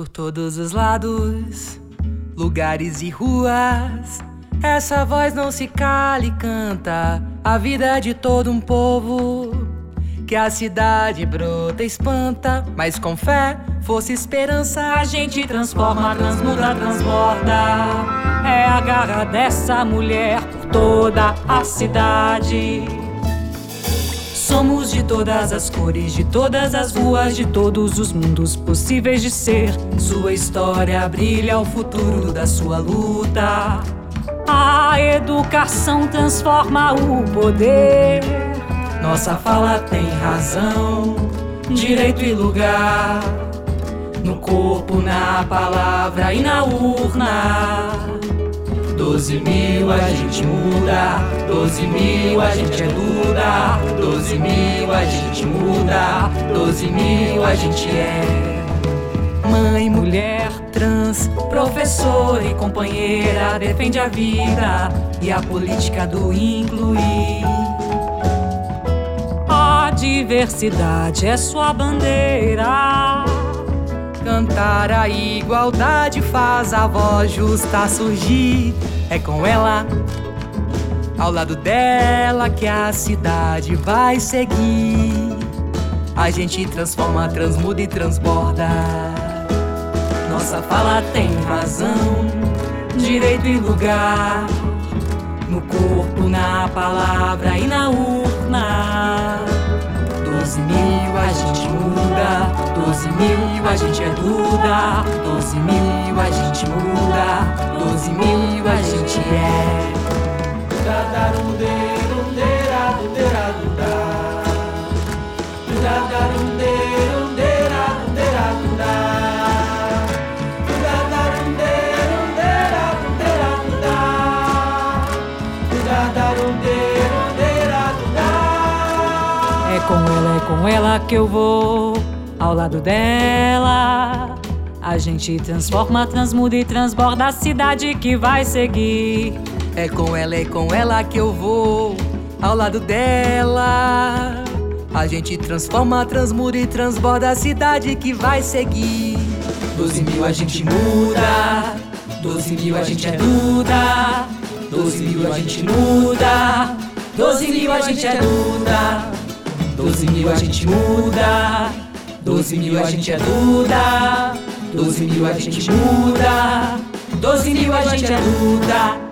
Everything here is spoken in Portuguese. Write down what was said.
por todos os lados, lugares e ruas. Essa voz não se cala e canta a vida de todo um povo. Que a cidade brota, espanta, mas com fé, força e esperança a gente transforma, transmuda, transborda. É a garra dessa mulher por toda a cidade. Somos de todas as cores, de todas as ruas, de todos os mundos possíveis de ser. Sua história brilha o futuro da sua luta. A educação transforma o poder. Nossa fala tem razão, direito e lugar. No corpo, na palavra e na urna. Doze mil a gente muda, doze mil a gente é Duda, doze mil a gente muda, doze mil a gente é. Mãe, mulher, trans, professor e companheira, defende a vida e a política do incluir. A diversidade é sua bandeira. Cantar a igualdade faz a voz justa surgir. É com ela, ao lado dela, que a cidade vai seguir. A gente transforma, transmuda e transborda. Nossa fala tem razão, direito e lugar. No corpo, na palavra e na urna. Doze mil a gente muda, doze mil a gente é Duda, doze mil a gente muda, doze mil a gente é. Com ela, é com ela que eu vou, ao lado dela. A gente transforma, transmuda e transborda a cidade que vai seguir. É com ela, é com ela que eu vou, ao lado dela. A gente transforma, transmuda e transborda a cidade que vai seguir. Doze mil a gente muda, doze mil a gente é Duda, doze mil a gente muda, doze mil a gente é Duda, doze mil a gente muda, doze mil a gente é Duda, doze mil a gente muda, doze mil a gente é Duda.